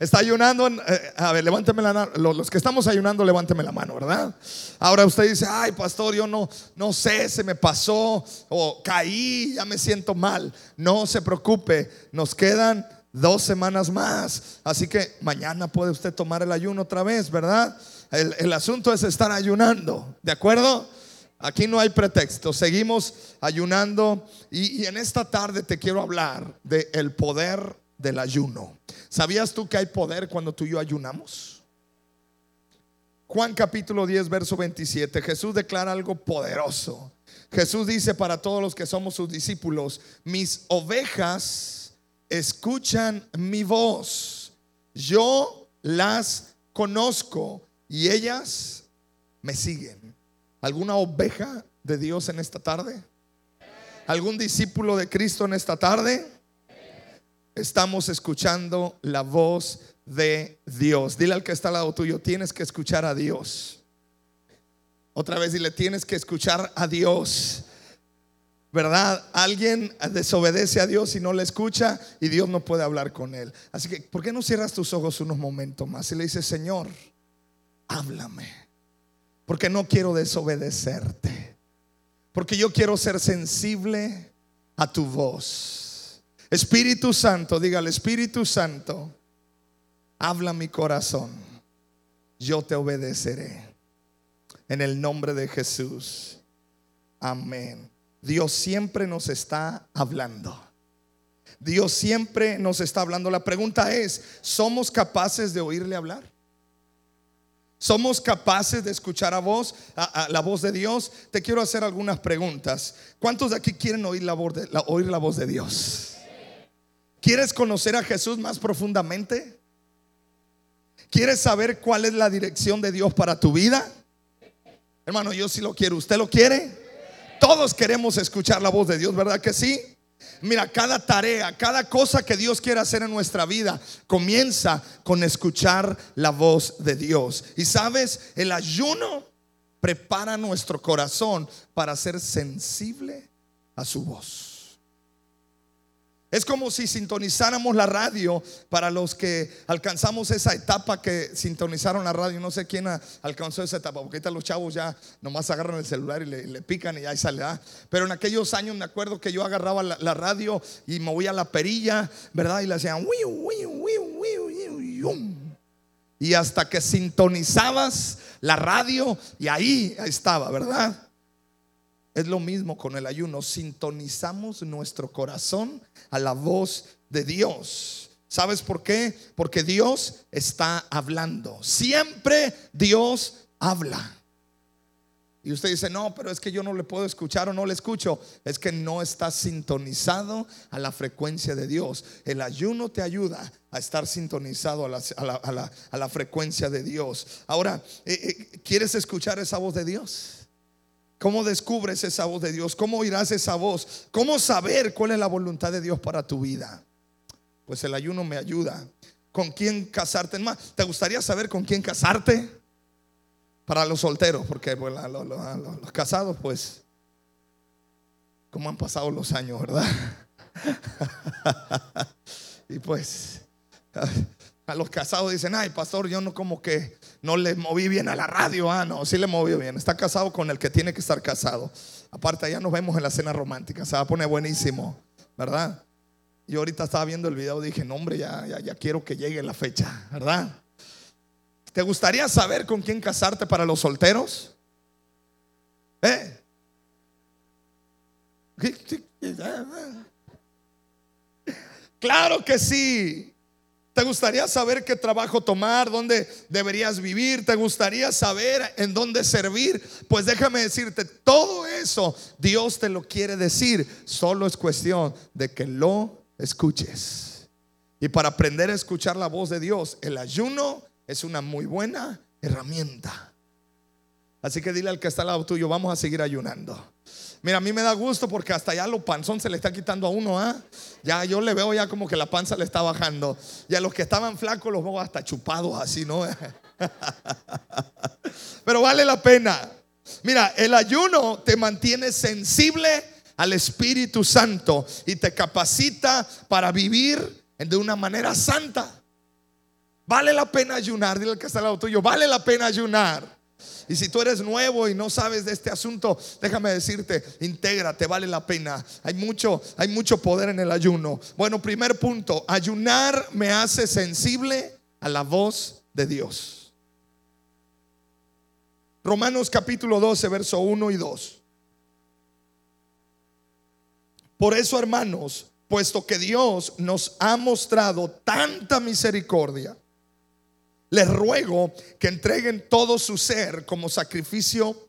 Está ayunando. Eh, a ver, levánteme la mano. Los que estamos ayunando, levánteme la mano, ¿verdad? Ahora usted dice, ay, pastor, yo no, no sé, se me pasó o caí, ya me siento mal. No se preocupe, nos quedan dos semanas más. Así que mañana puede usted tomar el ayuno otra vez, ¿verdad? El, asunto es estar ayunando, ¿de acuerdo? Aquí no hay pretexto, seguimos ayunando y, y en esta tarde te quiero hablar del el poder del ayuno. ¿Sabías tú que hay poder cuando tú y yo ayunamos? Juan capítulo 10, verso 27, Jesús declara algo poderoso. Jesús dice para todos los que somos sus discípulos, mis ovejas escuchan mi voz, yo las conozco y ellas me siguen. ¿Alguna oveja de Dios en esta tarde? ¿Algún discípulo de Cristo en esta tarde? Estamos escuchando la voz de Dios. Dile al que está al lado tuyo, tienes que escuchar a Dios. Otra vez dile, tienes que escuchar a Dios. ¿Verdad? Alguien desobedece a Dios y no le escucha y Dios no puede hablar con él. Así que, ¿por qué no cierras tus ojos unos momentos más y le dices, Señor, háblame? Porque no quiero desobedecerte. Porque yo quiero ser sensible a tu voz. Espíritu Santo, dígale, Espíritu Santo, habla mi corazón, yo te obedeceré. En el nombre de Jesús. Amén. Dios siempre nos está hablando. Dios siempre nos está hablando. La pregunta es, ¿somos capaces de oírle hablar? ¿Somos capaces de escuchar a voz, a, la voz de Dios? Te quiero hacer algunas preguntas. ¿Cuántos de aquí quieren oír la, voz de, oír la voz de Dios? ¿Quieres conocer a Jesús más profundamente? ¿Quieres saber cuál es la dirección de Dios para tu vida? Hermano, yo sí lo quiero. ¿Usted lo quiere? Todos queremos escuchar la voz de Dios, ¿verdad que sí? Mira, cada tarea, cada cosa que Dios quiere hacer en nuestra vida comienza con escuchar la voz de Dios. Y sabes, el ayuno prepara nuestro corazón para ser sensible a su voz. Es como si sintonizáramos la radio para los que alcanzamos esa etapa que sintonizaron la radio. No sé quién alcanzó esa etapa, porque ahorita los chavos ya nomás agarran el celular y le, pican y ahí sale. Pero en aquellos años me acuerdo que yo agarraba la, radio y movía la perilla, ¿verdad? Y le hacían y hasta que sintonizabas la radio y ahí estaba, ¿verdad? Es lo mismo con el ayuno. Sintonizamos nuestro corazón a la voz de Dios. ¿Sabes por qué? Porque Dios está hablando. Siempre Dios habla. Y usted dice, no, pero es que yo no le puedo escuchar o no le escucho. Es que no está sintonizado a la frecuencia de Dios. El ayuno te ayuda a estar sintonizado a la, frecuencia de Dios. Ahora, eh, eh, ¿quieres escuchar esa voz de Dios? ¿Cómo descubres esa voz de Dios? ¿Cómo oirás esa voz? ¿Cómo saber cuál es la voluntad de Dios para tu vida? Pues el ayuno me ayuda. ¿Con quién casarte? Más, ¿te gustaría saber con quién casarte? Para los solteros, porque los, casados, pues, ¿cómo han pasado los años, verdad? y pues, a los casados dicen, ay, pastor, yo no como que no le moví bien a la radio. Ah, no, sí le movió bien. Está casado con el que tiene que estar casado. Aparte, allá nos vemos en la cena romántica. Se va a poner buenísimo, ¿verdad? Yo ahorita estaba viendo el video dije, no, hombre, ya, ya, ya quiero que llegue la fecha, ¿verdad? ¿Te gustaría saber con quién casarte para los solteros? ¿Eh? Claro que sí. ¿Te gustaría saber qué trabajo tomar? ¿Dónde deberías vivir? ¿Te gustaría saber en dónde servir? Pues déjame decirte, todo eso Dios te lo quiere decir. Solo es cuestión de que lo escuches. Y para aprender a escuchar la voz de Dios, el ayuno es una muy buena herramienta. Así que dile al que está al lado tuyo, vamos a seguir ayunando. Mira, a mí me da gusto porque hasta ya lo panzón se le está quitando a uno, ¿ah? Ya yo le veo ya como que la panza le está bajando. Y a los que estaban flacos los veo hasta chupados así, ¿no? Pero vale la pena. Mira, el ayuno te mantiene sensible al Espíritu Santo y te capacita para vivir de una manera santa. Vale la pena ayunar. Dile al que está al lado tuyo, vale la pena ayunar. Y si tú eres nuevo y no sabes de este asunto, déjame decirte, intégrate, vale la pena. Hay mucho, hay mucho poder en el ayuno. Bueno, primer punto, ayunar me hace sensible a la voz de Dios. Romanos capítulo 12, verso 1 y 2. Por eso, hermanos, puesto que Dios nos ha mostrado tanta misericordia, les ruego que entreguen todo su ser como sacrificio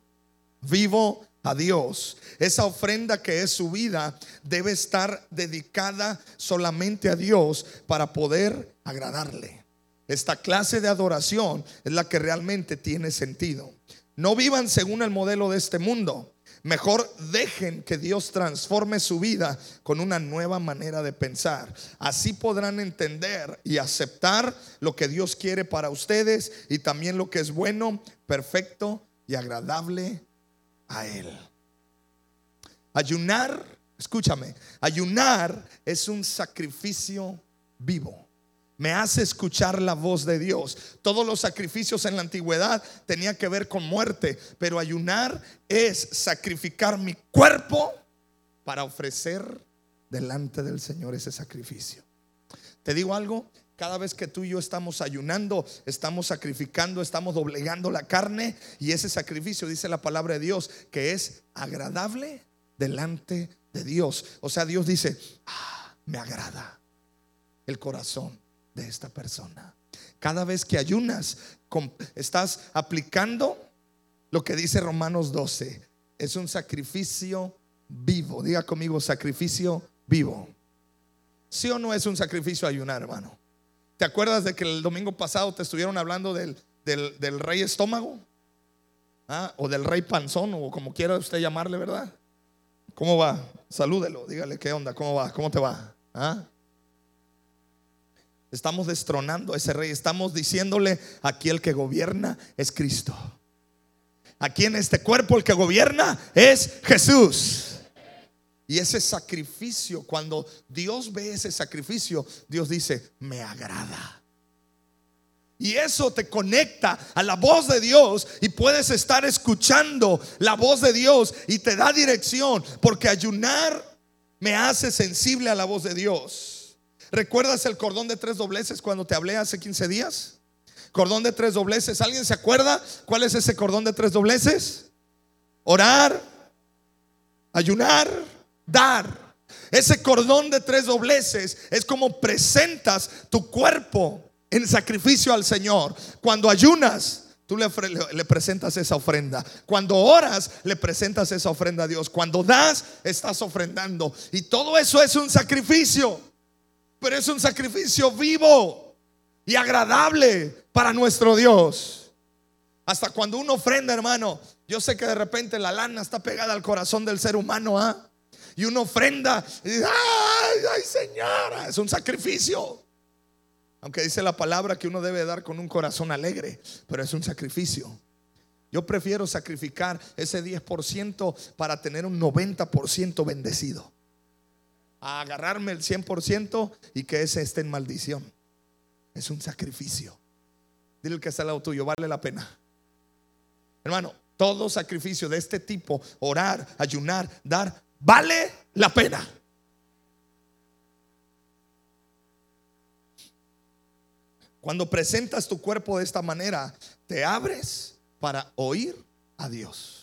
vivo a Dios. Esa ofrenda que es su vida debe estar dedicada solamente a Dios para poder agradarle. Esta clase de adoración es la que realmente tiene sentido. No vivan según el modelo de este mundo Mejor dejen que Dios transforme su vida con una nueva manera de pensar. Así podrán entender y aceptar lo que Dios quiere para ustedes y también lo que es bueno, perfecto y agradable a Él. Ayunar, escúchame, ayunar es un sacrificio vivo me hace escuchar la voz de Dios. Todos los sacrificios en la antigüedad tenían que ver con muerte, pero ayunar es sacrificar mi cuerpo para ofrecer delante del Señor ese sacrificio. Te digo algo, cada vez que tú y yo estamos ayunando, estamos sacrificando, estamos doblegando la carne y ese sacrificio, dice la palabra de Dios, que es agradable delante de Dios. O sea, Dios dice, ah, me agrada el corazón esta persona. Cada vez que ayunas, estás aplicando lo que dice Romanos 12. Es un sacrificio vivo. Diga conmigo, sacrificio vivo. ¿Sí o no es un sacrificio ayunar, hermano? ¿Te acuerdas de que el domingo pasado te estuvieron hablando del, del, rey estómago? ¿Ah? O del rey panzón, o como quiera usted llamarle, ¿verdad? ¿Cómo va? Salúdelo, dígale qué onda, cómo va, cómo te va. ¿Ah? Estamos destronando a ese rey. Estamos diciéndole, aquí el que gobierna es Cristo. Aquí en este cuerpo el que gobierna es Jesús. Y ese sacrificio, cuando Dios ve ese sacrificio, Dios dice, me agrada. Y eso te conecta a la voz de Dios y puedes estar escuchando la voz de Dios y te da dirección, porque ayunar me hace sensible a la voz de Dios. ¿Recuerdas el cordón de tres dobleces cuando te hablé hace 15 días? Cordón de tres dobleces. ¿Alguien se acuerda cuál es ese cordón de tres dobleces? Orar, ayunar, dar. Ese cordón de tres dobleces es como presentas tu cuerpo en sacrificio al Señor. Cuando ayunas, tú le, le, presentas esa ofrenda. Cuando oras, le presentas esa ofrenda a Dios. Cuando das, estás ofrendando. Y todo eso es un sacrificio pero es un sacrificio vivo y agradable para nuestro Dios. Hasta cuando uno ofrenda, hermano, yo sé que de repente la lana está pegada al corazón del ser humano, ¿ah? Y uno ofrenda ay, ay, señora, es un sacrificio. Aunque dice la palabra que uno debe dar con un corazón alegre, pero es un sacrificio. Yo prefiero sacrificar ese 10% para tener un 90% bendecido a agarrarme el 100% y que ese esté en maldición. Es un sacrificio. Dile que está al lado tuyo, vale la pena. Hermano, todo sacrificio de este tipo, orar, ayunar, dar, vale la pena. Cuando presentas tu cuerpo de esta manera, te abres para oír a Dios.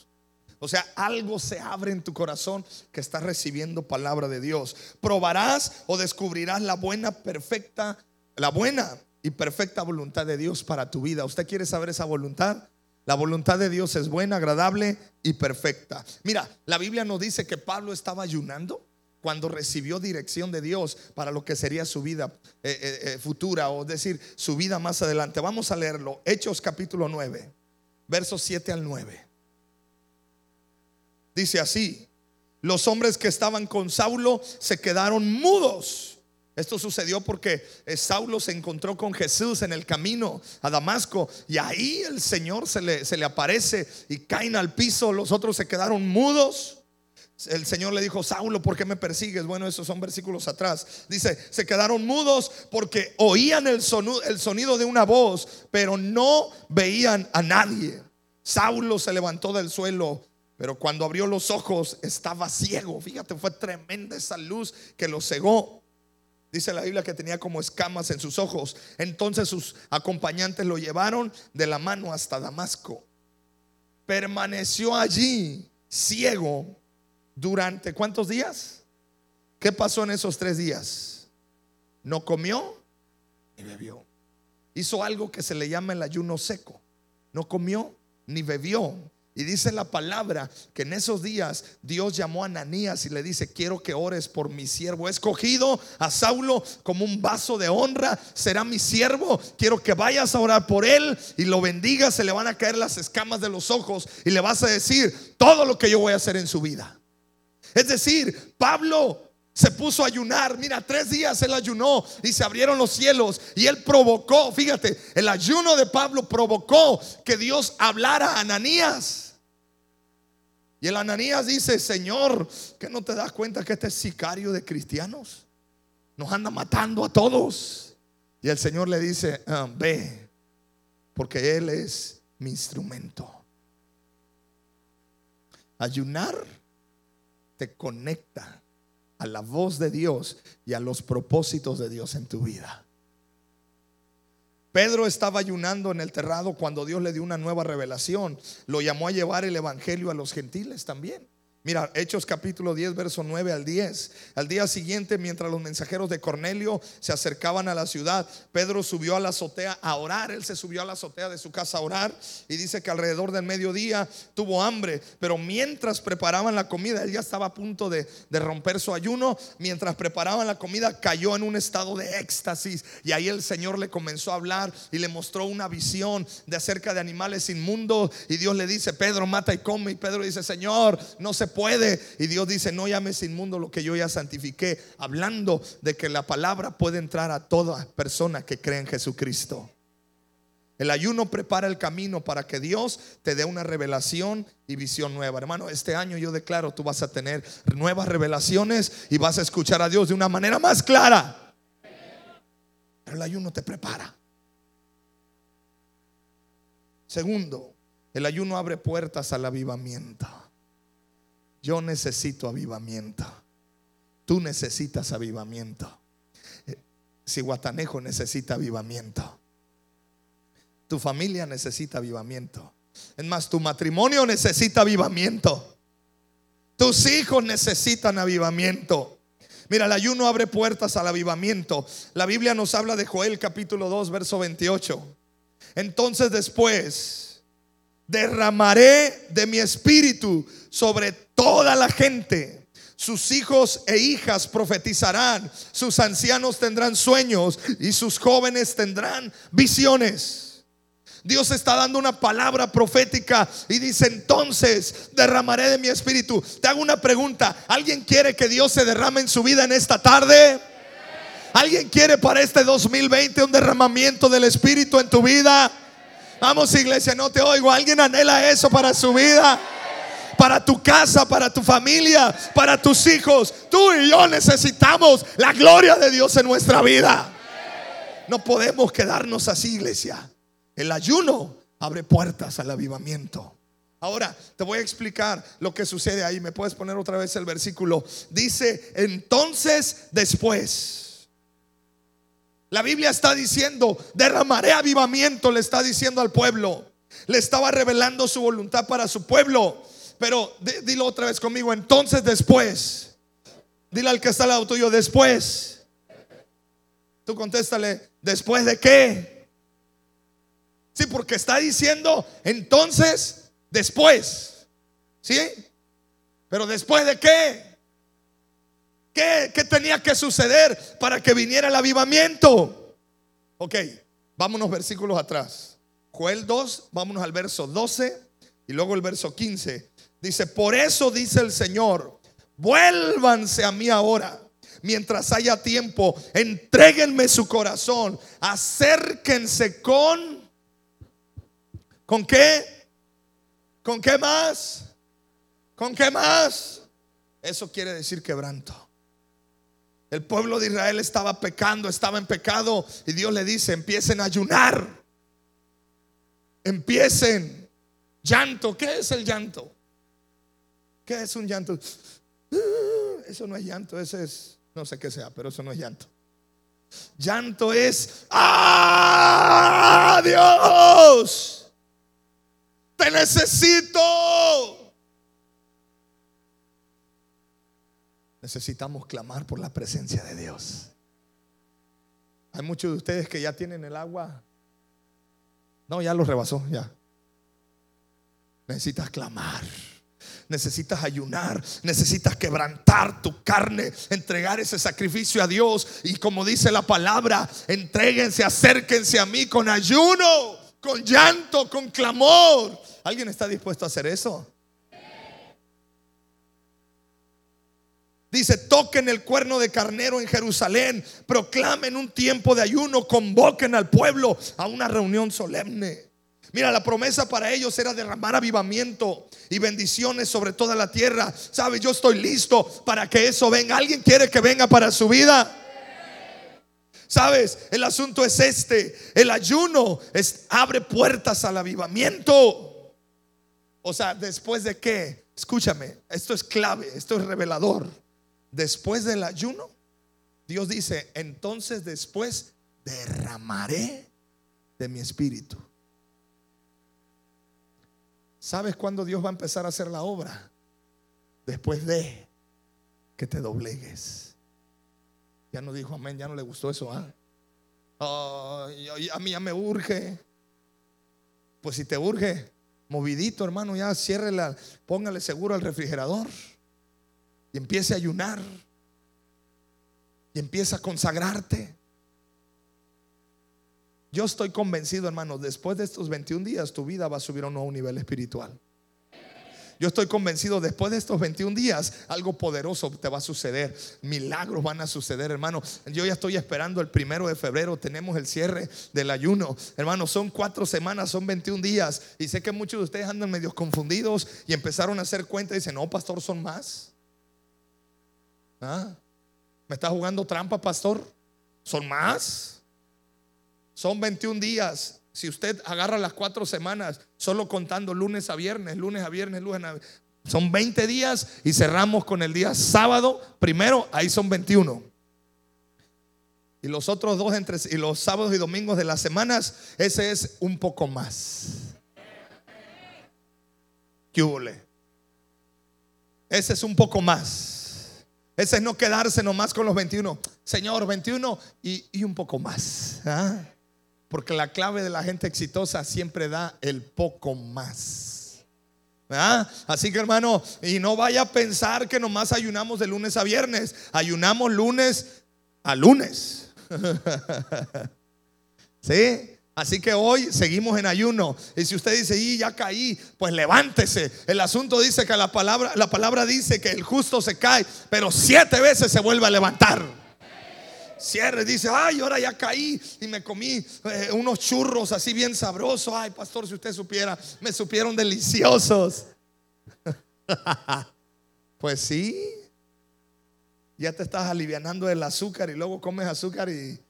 O sea, algo se abre en tu corazón que estás recibiendo palabra de Dios. Probarás o descubrirás la buena, perfecta, la buena y perfecta voluntad de Dios para tu vida. ¿Usted quiere saber esa voluntad? La voluntad de Dios es buena, agradable y perfecta. Mira, la Biblia nos dice que Pablo estaba ayunando cuando recibió dirección de Dios para lo que sería su vida eh, eh, eh, futura, o decir, su vida más adelante. Vamos a leerlo. Hechos capítulo 9, versos 7 al 9. Dice así, los hombres que estaban con Saulo se quedaron mudos. Esto sucedió porque eh, Saulo se encontró con Jesús en el camino a Damasco y ahí el Señor se le, se le aparece y caen al piso, los otros se quedaron mudos. el Señor le dijo, Saulo, ¿por qué me persigues? Bueno, esos son versículos atrás. Dice, se quedaron mudos porque oían el el sonido de una voz, pero no veían a nadie. Saulo se levantó del suelo, pero cuando abrió los ojos estaba ciego. Fíjate, fue tremenda esa luz que lo cegó. Dice la Biblia que tenía como escamas en sus ojos. Entonces sus acompañantes lo llevaron de la mano hasta Damasco. Permaneció allí ciego durante cuántos días? ¿Qué pasó en esos tres días? No comió ni bebió. Hizo algo que se le llama el ayuno seco. No comió ni bebió. Y dice la palabra que en esos días Dios llamó a Ananías y le dice, quiero que ores por mi siervo. He escogido a Saulo como un vaso de honra, será mi siervo. Quiero que vayas a orar por él y lo bendigas, se le van a caer las escamas de los ojos y le vas a decir todo lo que yo voy a hacer en su vida. Es decir, Pablo se puso a ayunar. Mira, tres días él ayunó y se abrieron los cielos. Y él provocó, fíjate, el ayuno de Pablo provocó que Dios hablara a Ananías. Y el Ananías dice, Señor, ¿que no te das cuenta que este es sicario de cristianos? Nos anda matando a todos. Y el Señor le dice, ah, ve, porque Él es mi instrumento. Ayunar te conecta a la voz de Dios y a los propósitos de Dios en tu vida. Pedro estaba ayunando en el terrado cuando Dios le dio una nueva revelación. Lo llamó a llevar el Evangelio a los gentiles también. Mira, Hechos capítulo 10, verso 9 al 10. Al día siguiente, mientras los mensajeros de Cornelio se acercaban a la ciudad, Pedro subió a la azotea a orar. Él se subió a la azotea de su casa a orar y dice que alrededor del mediodía tuvo hambre, pero mientras preparaban la comida, él ya estaba a punto de, de romper su ayuno. Mientras preparaban la comida, cayó en un estado de éxtasis y ahí el Señor le comenzó a hablar y le mostró una visión de acerca de animales inmundos. Y Dios le dice, Pedro, mata y come. Y Pedro dice, Señor, no se puede. Y Dios dice, no llames inmundo lo que yo ya santifiqué, hablando de que la palabra puede entrar a toda persona que cree en Jesucristo. El ayuno prepara el camino para que Dios te dé una revelación y visión nueva. Hermano, este año yo declaro, tú vas a tener nuevas revelaciones y vas a escuchar a Dios de una manera más clara. Pero el ayuno te prepara. Segundo, el ayuno abre puertas al avivamiento. Yo necesito avivamiento. Tú necesitas avivamiento. Si Guatanejo necesita avivamiento. Tu familia necesita avivamiento. Es más, tu matrimonio necesita avivamiento. Tus hijos necesitan avivamiento. Mira, el ayuno abre puertas al avivamiento. La Biblia nos habla de Joel capítulo 2, verso 28. Entonces después derramaré de mi espíritu sobre toda la gente. Sus hijos e hijas profetizarán, sus ancianos tendrán sueños y sus jóvenes tendrán visiones. Dios está dando una palabra profética y dice entonces derramaré de mi espíritu. Te hago una pregunta, ¿alguien quiere que Dios se derrame en su vida en esta tarde? ¿Alguien quiere para este 2020 un derramamiento del espíritu en tu vida? Vamos iglesia, no te oigo. ¿Alguien anhela eso para su vida? Para tu casa, para tu familia, para tus hijos. Tú y yo necesitamos la gloria de Dios en nuestra vida. No podemos quedarnos así, iglesia. El ayuno abre puertas al avivamiento. Ahora te voy a explicar lo que sucede ahí. ¿Me puedes poner otra vez el versículo? Dice, entonces después. La Biblia está diciendo, derramaré avivamiento, le está diciendo al pueblo. Le estaba revelando su voluntad para su pueblo. Pero dilo otra vez conmigo, entonces después. Dile al que está al lado tuyo, después. Tú contéstale, ¿después de qué? Sí, porque está diciendo, entonces, después. ¿Sí? Pero después de qué? ¿Qué, tenía que suceder para que viniera el avivamiento? Ok, vámonos versículos atrás. Joel 2, vámonos al verso 12 y luego el verso 15. Dice, por eso dice el Señor, vuélvanse a mí ahora. Mientras haya tiempo, entréguenme su corazón, acérquense con... ¿Con qué? ¿Con qué más? ¿Con qué más? Eso quiere decir quebranto. El pueblo de Israel estaba pecando, estaba en pecado y Dios le dice, empiecen a ayunar. Empiecen. Llanto, ¿qué es el llanto? ¿Qué es un llanto? Eso no es llanto, ese es, no sé qué sea, pero eso no es llanto. Llanto es, ¡ah, Dios! Te necesito. Necesitamos clamar por la presencia de Dios. Hay muchos de ustedes que ya tienen el agua. No, ya lo rebasó, ya. Necesitas clamar necesitas ayunar, necesitas quebrantar tu carne, entregar ese sacrificio a Dios. Y como dice la palabra, entréguense, acérquense a mí con ayuno, con llanto, con clamor. ¿Alguien está dispuesto a hacer eso? Dice, toquen el cuerno de carnero en Jerusalén, proclamen un tiempo de ayuno, convoquen al pueblo a una reunión solemne. Mira, la promesa para ellos era derramar avivamiento y bendiciones sobre toda la tierra. ¿Sabe? Yo estoy listo para que eso venga. ¿Alguien quiere que venga para su vida? ¿Sabes? El asunto es este. El ayuno abre puertas al avivamiento. O sea, después de qué? Escúchame, esto es clave, esto es revelador. Después del ayuno, Dios dice, entonces después derramaré de mi espíritu. ¿Sabes cuándo Dios va a empezar a hacer la obra? Después de que te doblegues. Ya no dijo amén, ya no le gustó eso. ¿ah? a mí ya me urge. Pues si te urge, movidito hermano, ya ciérrela, póngale seguro al refrigerador y empiece a ayunar y empieza a consagrarte. Yo estoy convencido, hermano, después de estos 21 días tu vida va a subir a un nuevo nivel espiritual. Yo estoy convencido, después de estos 21 días, algo poderoso te va a suceder. Milagros van a suceder, hermano. Yo ya estoy esperando el primero de febrero. Tenemos el cierre del ayuno. Hermano, son cuatro semanas, son 21 días. Y sé que muchos de ustedes andan medio confundidos y empezaron a hacer cuenta y dicen, no, pastor, son más. ¿Ah? ¿Me está jugando trampa, pastor? ¿Son más? Son 21 días. Si usted agarra las cuatro semanas, solo contando lunes a viernes, lunes a viernes, lunes a viernes, son 20 días y cerramos con el día sábado. Primero, ahí son 21. Y los otros dos, entre, y los sábados y domingos de las semanas, ese es un poco más. ¿Qué Ese es un poco más. Ese es no quedarse nomás con los 21. Señor, 21 y, y un poco más. ¿ah? Porque la clave de la gente exitosa siempre da el poco más. Así que hermano, y no vaya a pensar que nomás ayunamos de lunes a viernes. Ayunamos lunes a lunes. ¿Sí? Así que hoy seguimos en ayuno. Y si usted dice, y ya caí, pues levántese. El asunto dice que la palabra, la palabra dice que el justo se cae, pero siete veces se vuelve a levantar cierre, dice, ay, ahora ya caí y me comí eh, unos churros así bien sabrosos. Ay, pastor, si usted supiera, me supieron deliciosos. pues sí, ya te estás alivianando del azúcar y luego comes azúcar y,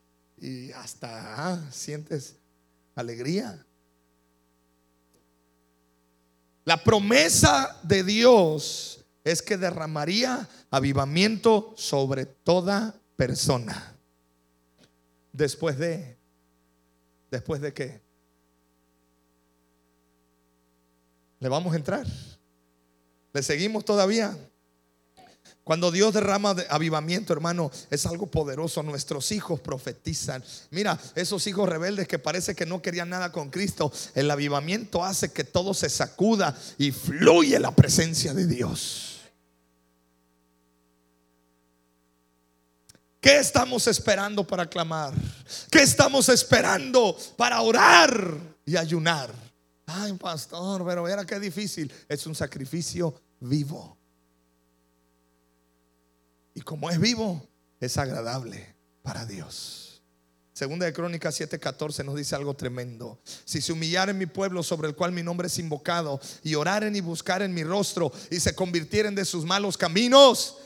hasta ah, sientes alegría. La promesa de Dios es que derramaría avivamiento sobre toda persona. Después de, después de qué? ¿Le vamos a entrar? ¿Le seguimos todavía? Cuando Dios derrama de avivamiento, hermano, es algo poderoso. Nuestros hijos profetizan. Mira, esos hijos rebeldes que parece que no querían nada con Cristo, el avivamiento hace que todo se sacuda y fluye la presencia de Dios. ¿Qué estamos esperando para clamar? ¿Qué estamos esperando para orar y ayunar? Ay, pastor, pero mira qué difícil. Es un sacrificio vivo. Y como es vivo, es agradable para Dios. Segunda de Crónicas 7:14 nos dice algo tremendo. Si se humillaren mi pueblo sobre el cual mi nombre es invocado y oraren y buscaren mi rostro y se convirtieren de sus malos caminos,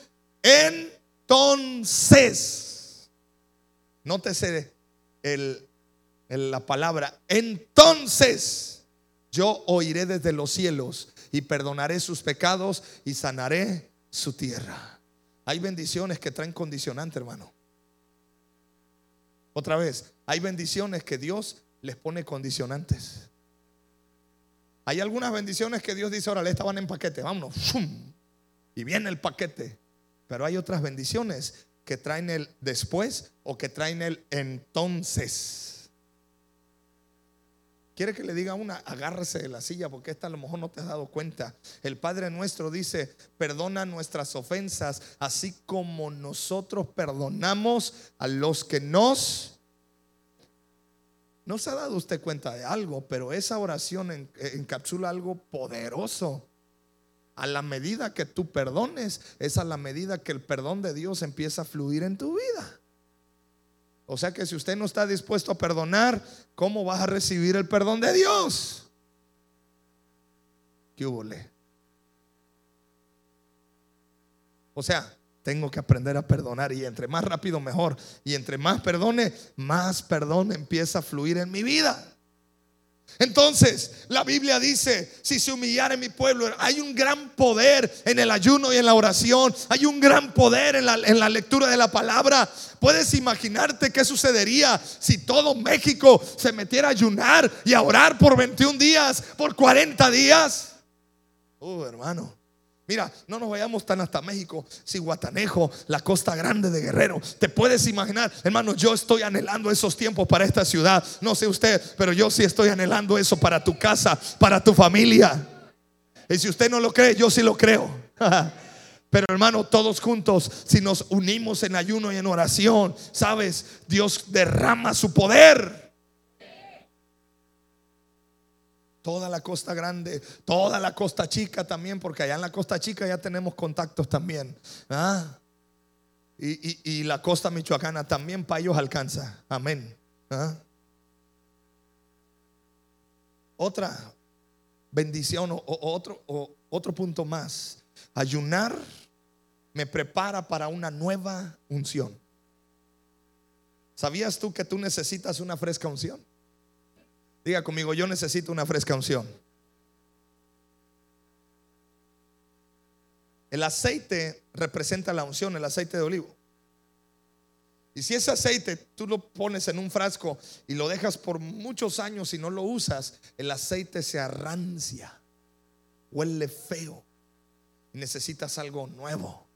entonces, nótese el, la palabra, entonces yo oiré desde los cielos y perdonaré sus pecados y sanaré su tierra. Hay bendiciones que traen condicionante, hermano. Otra vez, hay bendiciones que Dios les pone condicionantes. Hay algunas bendiciones que Dios dice, órale, estaban en paquete, vámonos. Y viene el paquete. Pero hay otras bendiciones que traen el después o que traen el entonces. Quiere que le diga una, agárrese de la silla porque esta a lo mejor no te has dado cuenta. El Padre nuestro dice, perdona nuestras ofensas, así como nosotros perdonamos a los que nos... No se ha dado usted cuenta de algo, pero esa oración encapsula algo poderoso. A la medida que tú perdones, es a la medida que el perdón de Dios empieza a fluir en tu vida. O sea que si usted no está dispuesto a perdonar, ¿cómo vas a recibir el perdón de Dios? ¿Qué hubo? O sea, tengo que aprender a perdonar y entre más rápido mejor. Y entre más perdone, más perdón empieza a fluir en mi vida. Entonces, la Biblia dice, si se humillara en mi pueblo, hay un gran poder en el ayuno y en la oración, hay un gran poder en la, en la lectura de la palabra. Puedes imaginarte qué sucedería si todo México se metiera a ayunar y a orar por 21 días, por 40 días. Oh, hermano. Mira, no nos vayamos tan hasta México, si Guatanejo, la costa grande de Guerrero. Te puedes imaginar, hermano, yo estoy anhelando esos tiempos para esta ciudad. No sé usted, pero yo sí estoy anhelando eso para tu casa, para tu familia. Y si usted no lo cree, yo sí lo creo. Pero hermano, todos juntos, si nos unimos en ayuno y en oración, sabes, Dios derrama su poder. Toda la costa grande, toda la costa chica también, porque allá en la costa chica ya tenemos contactos también. ¿ah? Y, la costa michoacana también para ellos alcanza. Amén. ¿ah? Otra bendición o, otro, o otro punto más. Ayunar me prepara para una nueva unción. ¿Sabías tú que tú necesitas una fresca unción? Diga conmigo, yo necesito una fresca unción. El aceite representa la unción, el aceite de olivo. Y si ese aceite tú lo pones en un frasco y lo dejas por muchos años y no lo usas, el aceite se arrancia, huele feo y necesitas algo nuevo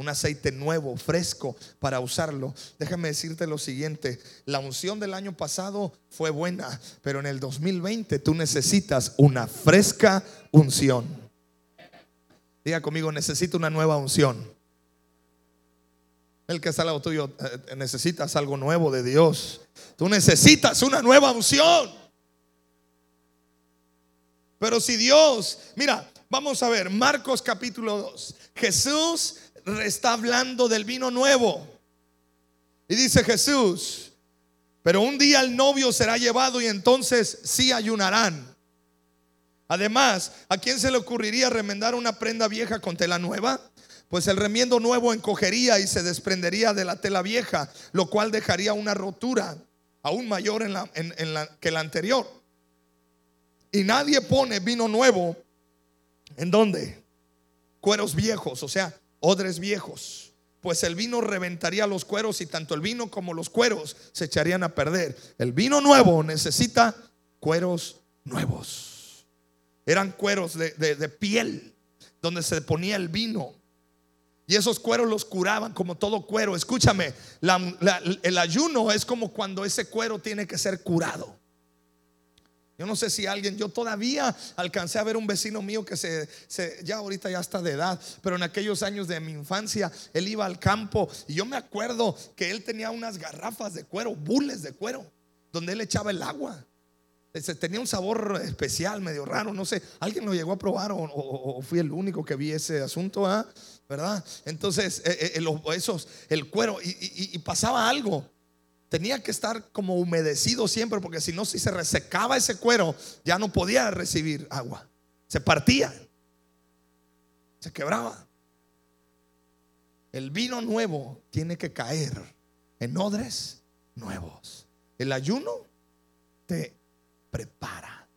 un aceite nuevo, fresco para usarlo. Déjame decirte lo siguiente, la unción del año pasado fue buena, pero en el 2020 tú necesitas una fresca unción. Diga conmigo, necesito una nueva unción. El que está al lado tuyo, eh, necesitas algo nuevo de Dios. Tú necesitas una nueva unción. Pero si Dios, mira, vamos a ver, Marcos capítulo 2. Jesús está hablando del vino nuevo. Y dice Jesús, pero un día el novio será llevado y entonces sí ayunarán. Además, ¿a quién se le ocurriría remendar una prenda vieja con tela nueva? Pues el remiendo nuevo encogería y se desprendería de la tela vieja, lo cual dejaría una rotura aún mayor en la, que la anterior. Y nadie pone vino nuevo. ¿En dónde? Cueros viejos, o sea, odres viejos, pues el vino reventaría los cueros y tanto el vino como los cueros se echarían a perder. El vino nuevo necesita cueros nuevos. Eran cueros de, piel donde se ponía el vino. Y esos cueros los curaban como todo cuero. Escúchame, el ayuno es como cuando ese cuero tiene que ser curado. Yo no sé si alguien, yo todavía alcancé a ver un vecino mío que se, ya ahorita ya está de edad, pero en aquellos años de mi infancia, él iba al campo y yo me acuerdo que él tenía unas garrafas de cuero, bules de cuero, donde él echaba el agua. Tenía un sabor especial, medio raro, no sé. ¿Alguien lo llegó a probar o, fui el único que vi ese asunto? Ah? ¿Verdad? Entonces, eh, eh, esos, el cuero, y pasaba algo. Tenía que estar como humedecido siempre, porque si no, si se resecaba ese cuero, ya no podía recibir agua. Se partía, se quebraba. El vino nuevo tiene que caer en odres nuevos. El ayuno te prepara.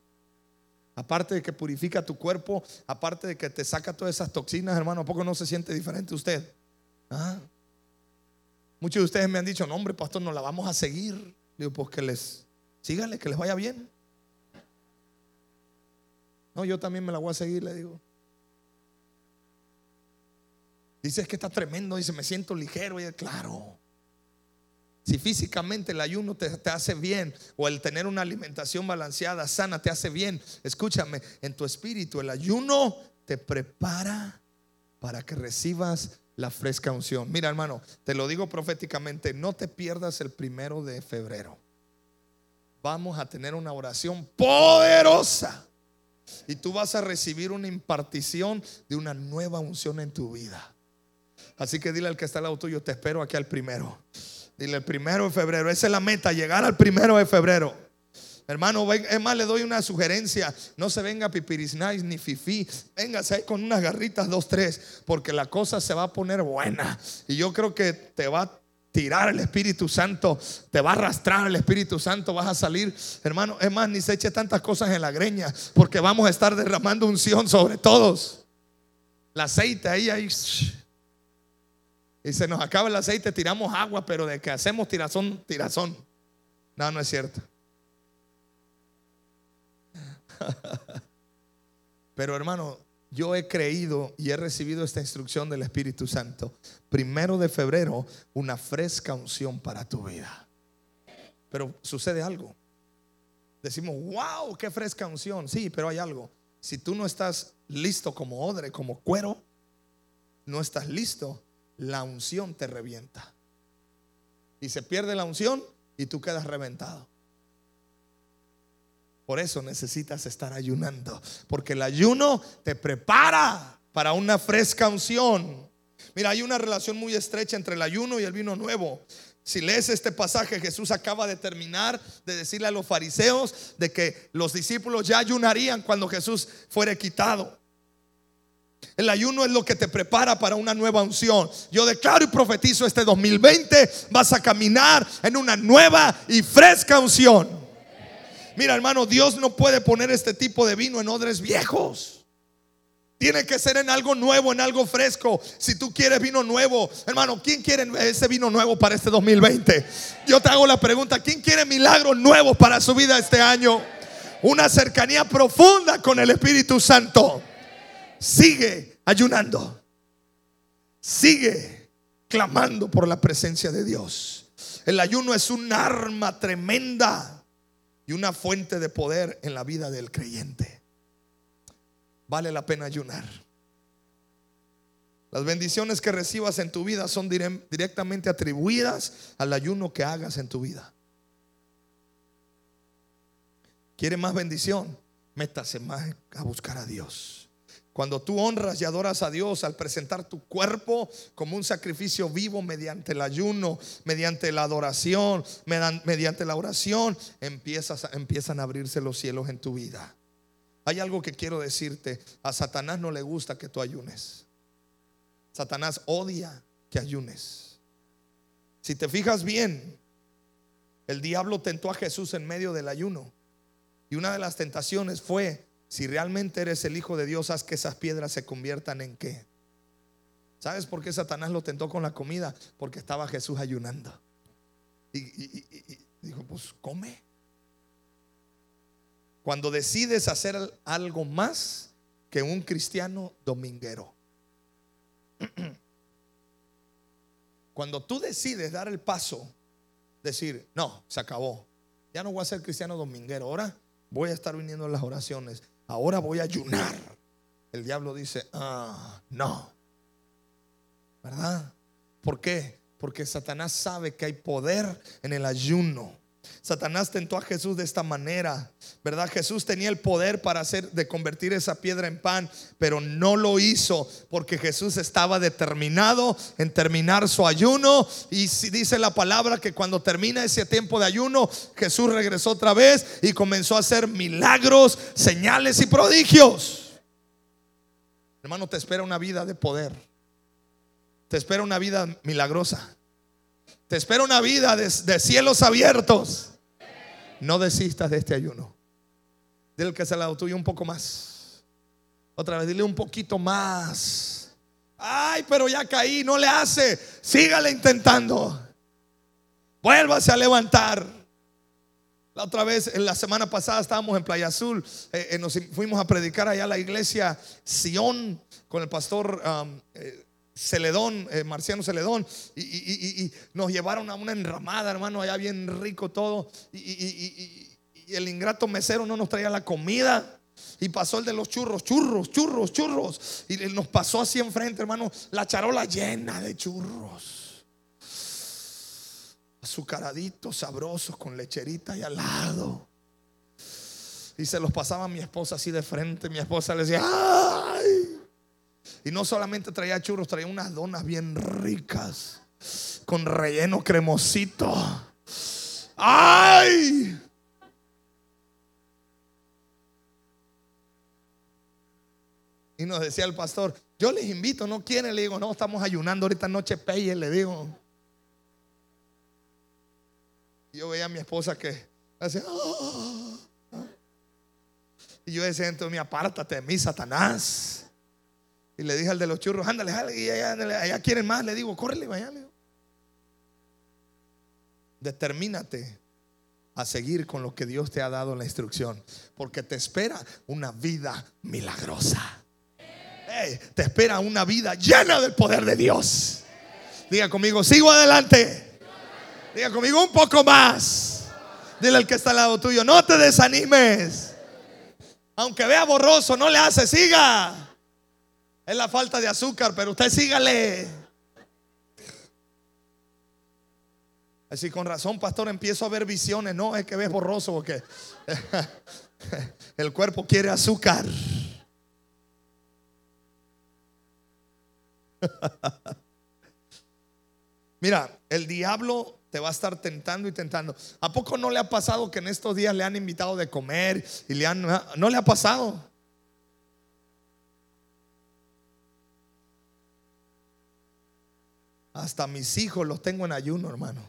Aparte de que purifica tu cuerpo, aparte de que te saca todas esas toxinas, hermano, ¿a poco no se siente diferente usted? ¿Ah? Muchos de ustedes me han dicho, no, hombre, pastor, no la vamos a seguir. Digo, pues que les, síganle, que les vaya bien. No, yo también me la voy a seguir, le digo. Dice, es que está tremendo, dice, me siento ligero. Y claro, si físicamente el ayuno te, te, hace bien o el tener una alimentación balanceada, sana, te hace bien, escúchame, en tu espíritu el ayuno te prepara para que recibas la fresca unción. Mira hermano, te lo digo proféticamente, no te pierdas el primero de febrero. Vamos a tener una oración poderosa y tú vas a recibir una impartición de una nueva unción en tu vida. Así que dile al que está al lado tuyo, te espero aquí al primero. Dile el primero de febrero. Esa es la meta, llegar al primero de febrero. Hermano, es más, le doy una sugerencia. No se venga pipirisnais ni fifi. Véngase ahí con unas garritas, dos, tres. Porque la cosa se va a poner buena. Y yo creo que te va a tirar el Espíritu Santo. Te va a arrastrar el Espíritu Santo. Vas a salir. Hermano, es más, ni se eche tantas cosas en la greña. Porque vamos a estar derramando unción sobre todos. El aceite ahí, ahí. Y se nos acaba el aceite, tiramos agua, pero de que hacemos tirazón, tirazón. No, no es cierto. Pero hermano, yo he creído y he recibido esta instrucción del Espíritu Santo. Primero de febrero, una fresca unción para tu vida. Pero sucede algo. Decimos, wow, qué fresca unción. Sí, pero hay algo. Si tú no estás listo como odre, como cuero, no estás listo, la unción te revienta. Y se pierde la unción y tú quedas reventado. Por eso necesitas estar ayunando, porque el ayuno te prepara para una fresca unción. Mira, hay una relación muy estrecha entre el ayuno y el vino nuevo. Si lees este pasaje, Jesús acaba de terminar de decirle a los fariseos de que los discípulos ya ayunarían cuando Jesús fuera quitado. El ayuno es lo que te prepara para una nueva unción. Yo declaro y profetizo este 2020 vas a caminar en una nueva y fresca unción. Mira hermano, Dios no puede poner este tipo de vino en odres viejos. Tiene que ser en algo nuevo, en algo fresco. Si tú quieres vino nuevo, hermano, ¿quién quiere ese vino nuevo para este 2020? Yo te hago la pregunta, ¿quién quiere milagros nuevos para su vida este año? Una cercanía profunda con el Espíritu Santo sigue ayunando. Sigue clamando por la presencia de Dios. El ayuno es un arma tremenda y una fuente de poder en la vida del creyente. Vale la pena ayunar. Las bendiciones que recibas en tu vida son directamente atribuidas al ayuno que hagas en tu vida. ¿Quiere más bendición? Métase más a buscar a Dios. Cuando tú honras y adoras a Dios al presentar tu cuerpo como un sacrificio vivo mediante el ayuno, mediante la adoración, mediante la oración, empiezas, empiezan a abrirse los cielos en tu vida. Hay algo que quiero decirte, a Satanás no le gusta que tú ayunes. Satanás odia que ayunes. Si te fijas bien, el diablo tentó a Jesús en medio del ayuno. Y una de las tentaciones fue si realmente eres el Hijo de Dios, haz que esas piedras se conviertan en qué. ¿Sabes por qué Satanás lo tentó con la comida? Porque estaba Jesús ayunando. Y, dijo, pues come. Cuando decides hacer algo más que un cristiano dominguero. Cuando tú decides dar el paso, decir, no, se acabó. Ya no voy a ser cristiano dominguero. Ahora voy a estar viniendo a las oraciones ahora voy a ayunar. El diablo dice, ah, no. ¿Verdad? ¿Por qué? Porque Satanás sabe que hay poder en el ayuno. Satanás tentó a Jesús de esta manera ¿verdad? Jesús tenía el poder para hacer de convertir esa piedra en pan, pero no lo hizo porque Jesús estaba determinado en terminar su ayuno y si dice la palabra que cuando termina ese tiempo de ayuno, Jesús regresó otra vez y comenzó a hacer milagros, señales y prodigios. Hermano, te espera una vida de poder. Te espera una vida milagrosa. Te espera una vida de, cielos abiertos. No desistas de este ayuno. Dile que se la tuyo un poco más. Otra vez, dile un poquito más. Ay, pero ya caí, no le hace. Sígale intentando. Vuélvase a levantar. La otra vez, en la semana pasada estábamos en Playa Azul, eh, eh, nos fuimos a predicar allá a la iglesia Sion con el pastor um, eh, Celedón, Marciano Celedón, y, nos llevaron a una enramada, hermano, allá bien rico todo, y, y el ingrato mesero no nos traía la comida. Y pasó el de los churros, churros, churros, churros. Y nos pasó así enfrente, hermano, la charola llena de churros. Azucaraditos, sabrosos, con lecherita y al lado. Y se los pasaba a mi esposa así de frente. Mi esposa le decía, ¡ay! Y no solamente traía churros, traía unas donas bien ricas, con relleno cremosito. ¡Ay! Y nos decía el pastor, yo les invito, no quieren, le digo, no, estamos ayunando ahorita noche peye, le digo. Yo veía a mi esposa que ah". y yo decía entonces, mi apártate de mí, Satanás. Y le dije al de los churros, ándale, ándale, allá, quieren más, le digo, córrele, vaya. Determínate a seguir con lo que Dios te ha dado la instrucción, porque te espera una vida milagrosa te espera una vida llena del poder de Dios. Diga conmigo, sigo adelante. Diga conmigo un poco más. Dile al que está al lado tuyo, no te desanimes. Aunque vea borroso, no le hace, siga. Es la falta de azúcar, pero usted sígale. Así con razón, pastor, empiezo a ver visiones. No, es que ves borroso porque el cuerpo quiere azúcar. Mira, el diablo te va a estar tentando y tentando. ¿A poco no le ha pasado que en estos días le han invitado de comer y le han... No le ha pasado? Hasta mis hijos los tengo en ayuno, hermano.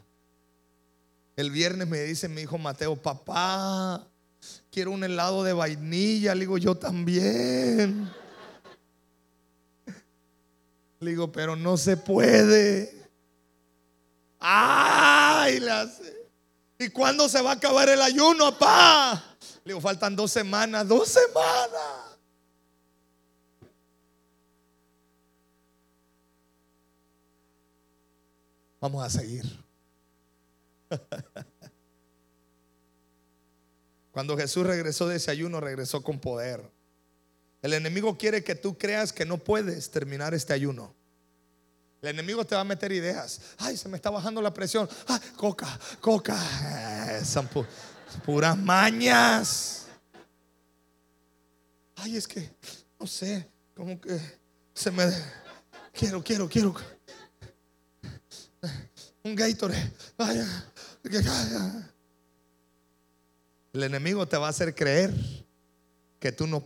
El viernes me dice mi hijo Mateo, papá, quiero un helado de vainilla. Le digo, yo también. Le digo, pero no se puede. ¡Ay! Le. ¿Y cuándo se va a acabar el ayuno, papá? Le digo, faltan dos semanas, dos semanas. Vamos a seguir. Cuando Jesús regresó de ese ayuno, regresó con poder. El enemigo quiere que tú creas que no puedes terminar este ayuno. El enemigo te va a meter ideas. Ay, se me está bajando la presión. Ay, coca, coca. Eh, son puras mañas. Ay, es que, no sé, como que se me... Quiero, quiero, quiero. Un Gatorade. El enemigo te va a hacer creer que tú no,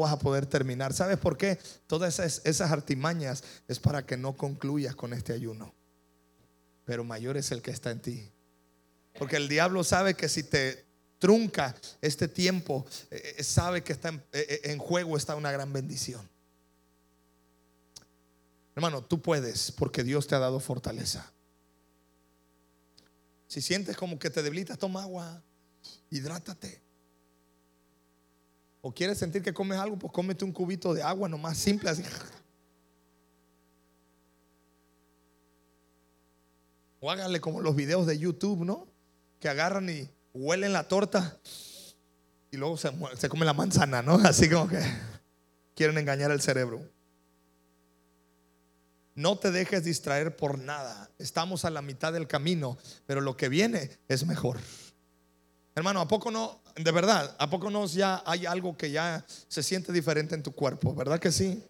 vas a poder terminar. ¿Sabes por qué? Todas esas, esas artimañas es para que no concluyas con este ayuno. Pero mayor es el que está en ti. Porque el diablo sabe que si te trunca este tiempo, eh, eh, sabe que está eh, en, juego está una gran bendición. Hermano, tú puedes porque Dios te ha dado fortaleza. Si sientes como que te debilitas, toma agua, hidrátate. O quieres sentir que comes algo, pues cómete un cubito de agua nomás simple así. O háganle como los videos de YouTube, ¿no? Que agarran y huelen la torta y luego se, se come la manzana, ¿no? Así como que quieren engañar el cerebro. No te dejes distraer por nada. Estamos a la mitad del camino, pero lo que viene es mejor. Hermano, ¿a poco no, de verdad, a poco no ya hay algo que ya se siente diferente en tu cuerpo? ¿Verdad que sí?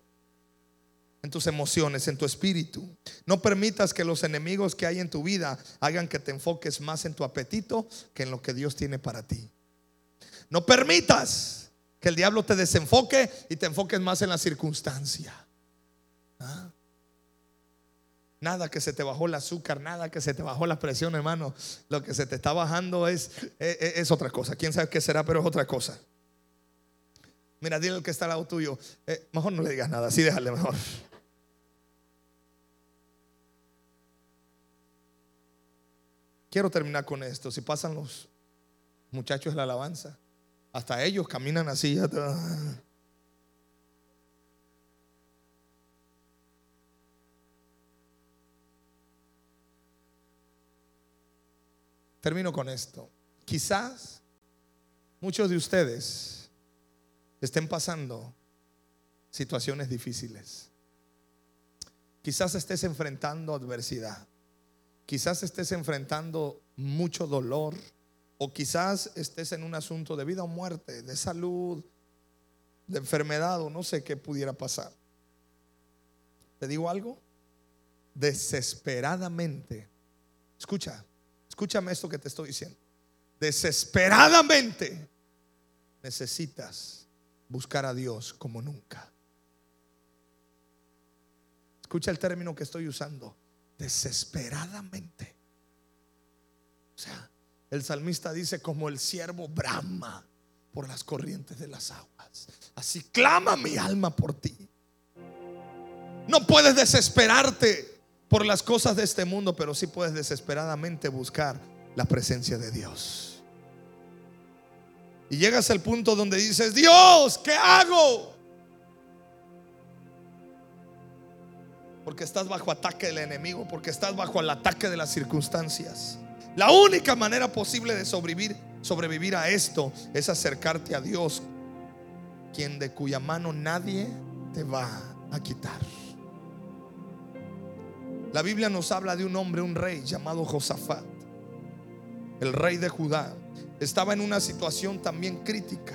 En tus emociones, en tu espíritu. No permitas que los enemigos que hay en tu vida hagan que te enfoques más en tu apetito que en lo que Dios tiene para ti. No permitas que el diablo te desenfoque y te enfoques más en la circunstancia. Nada que se te bajó el azúcar, nada que se te bajó la presión, hermano. Lo que se te está bajando es, es, otra cosa. Quién sabe qué será, pero es otra cosa. Mira, dile al que está al lado tuyo. Eh, mejor no le digas nada, así déjale mejor. Quiero terminar con esto. Si pasan los muchachos de la alabanza, hasta ellos caminan así. Termino con esto. Quizás muchos de ustedes estén pasando situaciones difíciles. Quizás estés enfrentando adversidad. Quizás estés enfrentando mucho dolor. O quizás estés en un asunto de vida o muerte, de salud, de enfermedad o no sé qué pudiera pasar. ¿Te digo algo? Desesperadamente. Escucha, Escúchame esto que te estoy diciendo. Desesperadamente necesitas buscar a Dios como nunca. Escucha el término que estoy usando. Desesperadamente. O sea, el salmista dice como el siervo brama por las corrientes de las aguas. Así clama mi alma por ti. No puedes desesperarte por las cosas de este mundo, pero sí puedes desesperadamente buscar la presencia de Dios. Y llegas al punto donde dices, Dios, ¿qué hago? Porque estás bajo ataque del enemigo, porque estás bajo el ataque de las circunstancias. La única manera posible de sobrevivir, sobrevivir a esto es acercarte a Dios, quien de cuya mano nadie te va a quitar. La Biblia nos habla de un hombre, un rey llamado Josafat, el rey de Judá. Estaba en una situación también crítica.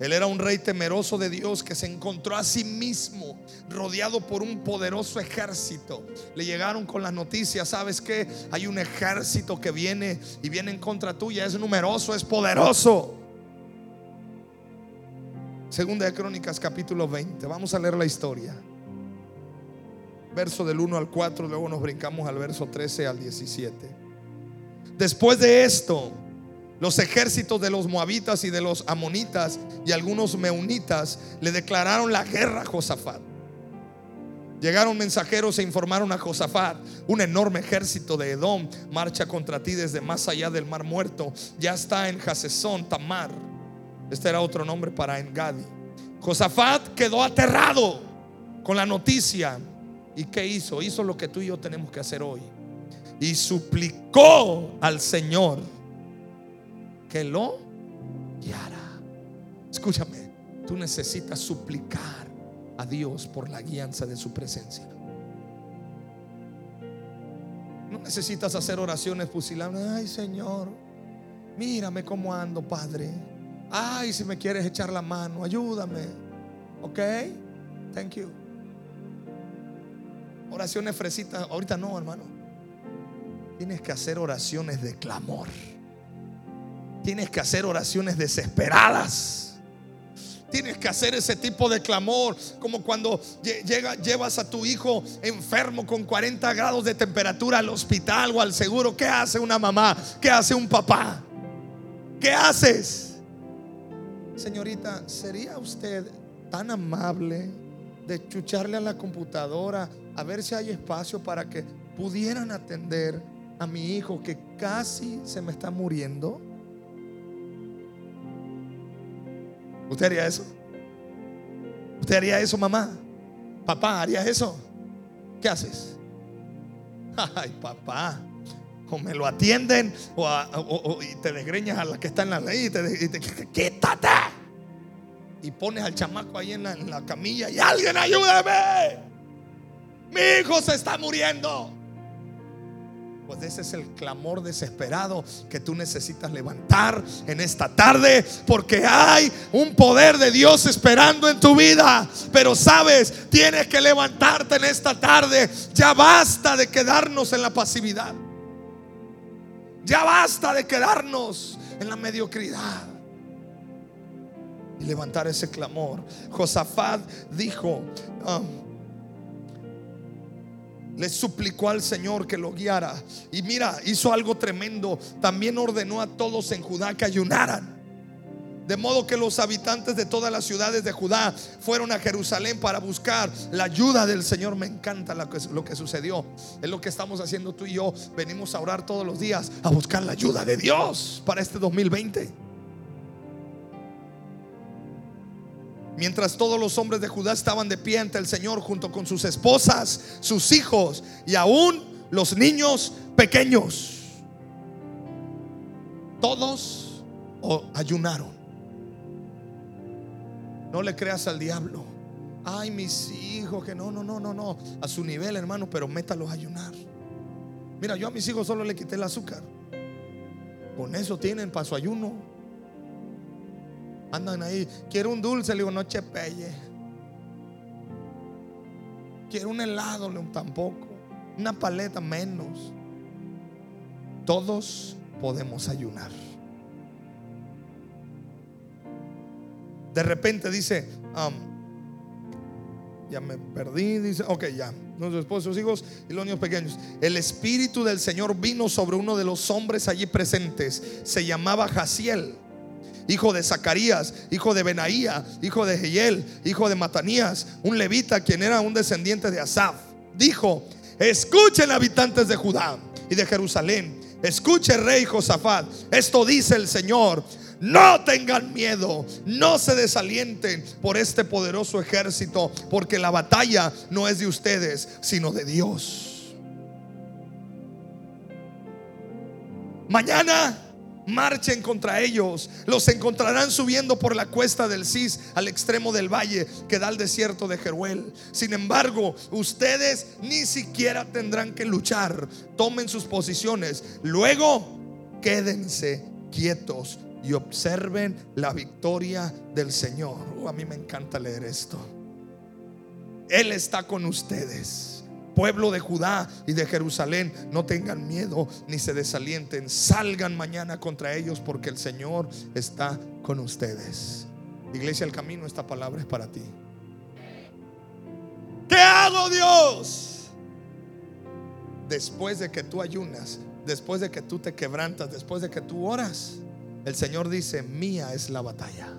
Él era un rey temeroso de Dios que se encontró a sí mismo rodeado por un poderoso ejército. Le llegaron con las noticias, ¿sabes que Hay un ejército que viene y viene en contra tuya, es numeroso, es poderoso. Segunda de Crónicas capítulo 20. Vamos a leer la historia verso del 1 al 4, luego nos brincamos al verso 13 al 17. Después de esto, los ejércitos de los moabitas y de los amonitas y algunos meunitas le declararon la guerra a Josafat. Llegaron mensajeros e informaron a Josafat, un enorme ejército de Edom marcha contra ti desde más allá del mar muerto, ya está en Hasesón, Tamar. Este era otro nombre para Engadi. Josafat quedó aterrado con la noticia ¿Y qué hizo? Hizo lo que tú y yo tenemos que hacer hoy. Y suplicó al Señor que lo guiara. Escúchame, tú necesitas suplicar a Dios por la guianza de su presencia. No necesitas hacer oraciones pusilables. Ay, Señor, mírame cómo ando, Padre. Ay, si me quieres echar la mano, ayúdame. ¿Ok? Thank you. Oraciones fresitas, ahorita no, hermano. Tienes que hacer oraciones de clamor. Tienes que hacer oraciones desesperadas. Tienes que hacer ese tipo de clamor, como cuando llega, llevas a tu hijo enfermo con 40 grados de temperatura al hospital o al seguro. ¿Qué hace una mamá? ¿Qué hace un papá? ¿Qué haces? Señorita, ¿sería usted tan amable de chucharle a la computadora a ver si hay espacio para que pudieran atender a mi hijo que casi se me está muriendo. ¿Usted haría eso? ¿Usted haría eso, mamá? ¿Papá haría eso? ¿Qué haces? Ay, papá. O me lo atienden o, te desgreñas a la que está en la ley y te, y te quítate. Y pones al chamaco ahí en la, camilla y alguien ayúdame. Mi hijo se está muriendo. Pues ese es el clamor desesperado que tú necesitas levantar en esta tarde, porque hay un poder de Dios esperando en tu vida. Pero sabes, tienes que levantarte en esta tarde. Ya basta de quedarnos en la pasividad. Ya basta de quedarnos en la mediocridad. Y levantar ese clamor. Josafat dijo, ah, le suplicó al Señor que lo guiara. Y mira, hizo algo tremendo. También ordenó a todos en Judá que ayunaran. De modo que los habitantes de todas las ciudades de Judá fueron a Jerusalén para buscar la ayuda del Señor. Me encanta lo que, lo que, sucedió. Es lo que estamos haciendo tú y yo. Venimos a orar todos los días a buscar la ayuda de Dios para este 2020. Mientras todos los hombres de Judá estaban de pie ante el Señor junto con sus esposas, sus hijos y aún los niños pequeños. Todos ayunaron. No le creas al diablo. Ay, mis hijos, que no, no, no, no, no. A su nivel, hermano, pero métalos a ayunar. Mira, yo a mis hijos solo le quité el azúcar. Con eso tienen para su ayuno. Andan ahí, quiero un dulce, le digo, no chepelle. Quiero un helado, tampoco. Una paleta menos. Todos podemos ayunar. De repente dice, um, ya me perdí, dice, ok, ya, nuestros esposos, hijos y los niños pequeños. El Espíritu del Señor vino sobre uno de los hombres allí presentes, se llamaba Jaciel hijo de Zacarías, hijo de Benaía, hijo de Jehiel, hijo de Matanías, un levita quien era un descendiente de Asaf. Dijo, escuchen habitantes de Judá y de Jerusalén, escuche rey Josafat, esto dice el Señor. No tengan miedo, no se desalienten por este poderoso ejército, porque la batalla no es de ustedes, sino de Dios. Mañana marchen contra ellos. Los encontrarán subiendo por la cuesta del Cis al extremo del valle que da al desierto de Jeruel. Sin embargo, ustedes ni siquiera tendrán que luchar. Tomen sus posiciones. Luego, quédense quietos y observen la victoria del Señor. Uh, a mí me encanta leer esto. Él está con ustedes pueblo de Judá y de Jerusalén, no tengan miedo ni se desalienten. Salgan mañana contra ellos porque el Señor está con ustedes. Iglesia, el camino, esta palabra es para ti. ¿Qué hago Dios? Después de que tú ayunas, después de que tú te quebrantas, después de que tú oras, el Señor dice, mía es la batalla.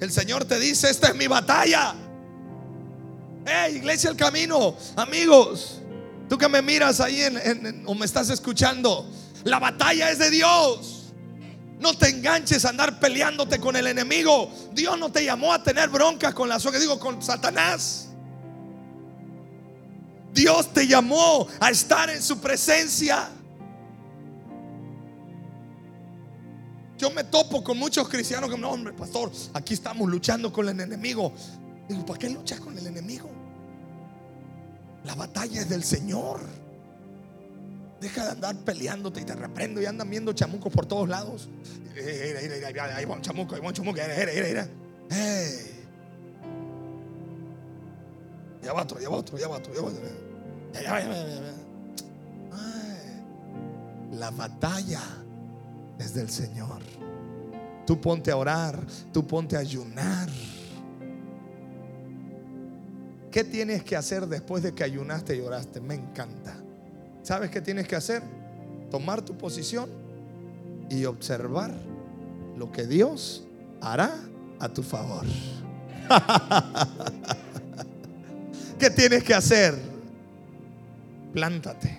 El Señor te dice, esta es mi batalla. Hey, iglesia el camino, amigos, tú que me miras ahí en, o me estás escuchando, la batalla es de Dios. No te enganches a andar peleándote con el enemigo. Dios no te llamó a tener broncas con la que digo, con Satanás. Dios te llamó a estar en su presencia. Yo me topo con muchos cristianos que no, hombre, pastor, aquí estamos luchando con el enemigo. Digo, ¿para qué luchas con el enemigo? La batalla es del Señor. Deja de andar peleándote y te reprendo y andan viendo chamucos por todos lados. Ahí va un chamuco, ahí va un chamuco. Ya va otro, ya va otro, ya va otro, ya va otro. La batalla es del Señor. Tú ponte a orar, tú ponte a ayunar. ¿Qué tienes que hacer después de que ayunaste y oraste? Me encanta. ¿Sabes qué tienes que hacer? Tomar tu posición y observar lo que Dios hará a tu favor. ¿Qué tienes que hacer? Plántate.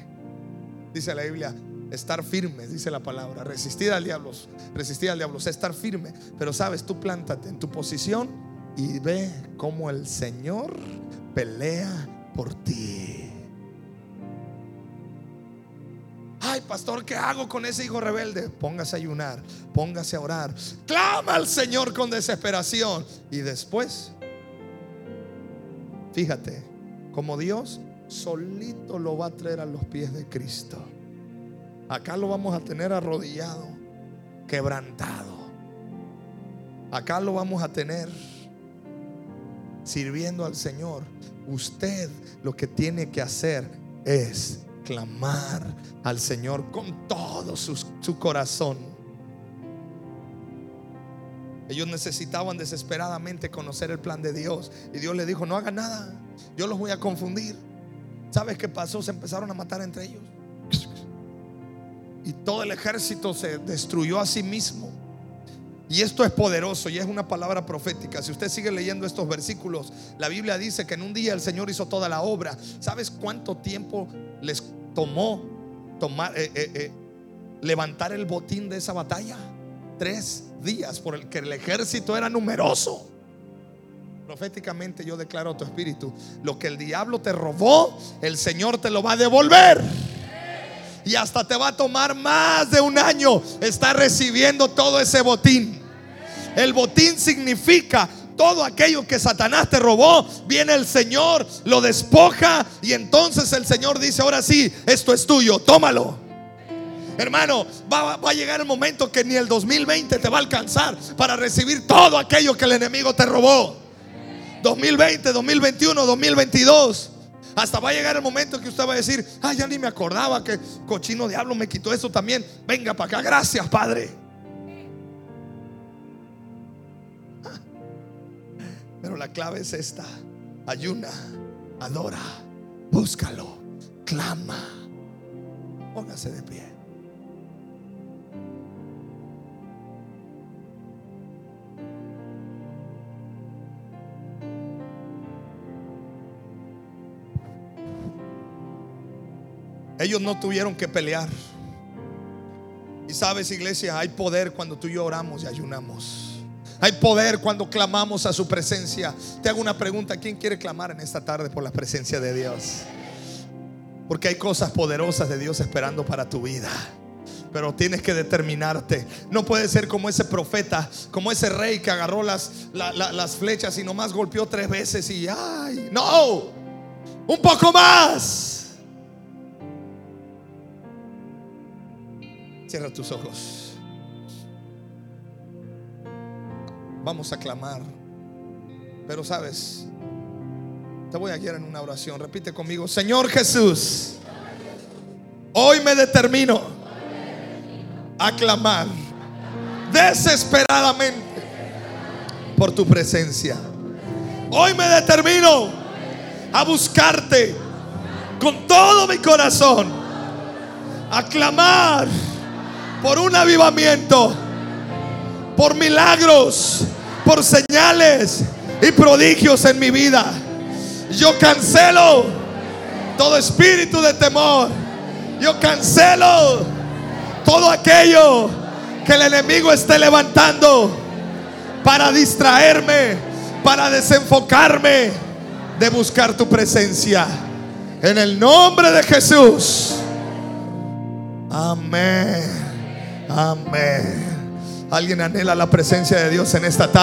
Dice la Biblia, estar firme, dice la palabra. Resistir al diablo, resistir al diablo, estar firme. Pero sabes, tú plántate en tu posición y ve cómo el Señor pelea por ti. Ay, pastor, ¿qué hago con ese hijo rebelde? Póngase a ayunar, póngase a orar. Clama al Señor con desesperación. Y después, fíjate, como Dios solito lo va a traer a los pies de Cristo. Acá lo vamos a tener arrodillado, quebrantado. Acá lo vamos a tener sirviendo al Señor. Usted lo que tiene que hacer es clamar al Señor con todo su, corazón. Ellos necesitaban desesperadamente conocer el plan de Dios. Y Dios le dijo, no haga nada. Yo los voy a confundir. ¿Sabes qué pasó? Se empezaron a matar entre ellos. Y todo el ejército se destruyó a sí mismo. Y esto es poderoso y es una palabra profética. Si usted sigue leyendo estos versículos, la Biblia dice que en un día el Señor hizo toda la obra. ¿Sabes cuánto tiempo les tomó tomar, eh, eh, eh, levantar el botín de esa batalla? Tres días por el que el ejército era numeroso. Proféticamente yo declaro a tu espíritu, lo que el diablo te robó, el Señor te lo va a devolver. Y hasta te va a tomar más de un año estar recibiendo todo ese botín. El botín significa todo aquello que Satanás te robó, viene el Señor, lo despoja y entonces el Señor dice, ahora sí, esto es tuyo, tómalo. Hermano, va, va, a llegar el momento que ni el 2020 te va a alcanzar para recibir todo aquello que el enemigo te robó. 2020, 2021, 2022. Hasta va a llegar el momento que usted va a decir, ah, ya ni me acordaba que cochino diablo me quitó eso también. Venga para acá, gracias, Padre. Pero la clave es esta. Ayuna, adora, búscalo, clama. Póngase de pie. Ellos no tuvieron que pelear. Y sabes, iglesia, hay poder cuando tú y yo oramos y ayunamos. Hay poder cuando clamamos a su presencia. Te hago una pregunta, ¿quién quiere clamar en esta tarde por la presencia de Dios? Porque hay cosas poderosas de Dios esperando para tu vida. Pero tienes que determinarte. No puede ser como ese profeta, como ese rey que agarró las, flechas y nomás golpeó tres veces y ay, no, un poco más. Cierra tus ojos. Vamos a clamar. Pero sabes, te voy a guiar en una oración. Repite conmigo, Señor Jesús, hoy me determino a clamar desesperadamente por tu presencia. Hoy me determino a buscarte con todo mi corazón, a clamar por un avivamiento, por milagros, por señales y prodigios en mi vida. Yo cancelo todo espíritu de temor. Yo cancelo todo aquello que el enemigo esté levantando para distraerme, para desenfocarme de buscar tu presencia. En el nombre de Jesús. Amén. Amén. Alguien anhela la presencia de Dios en esta tarde.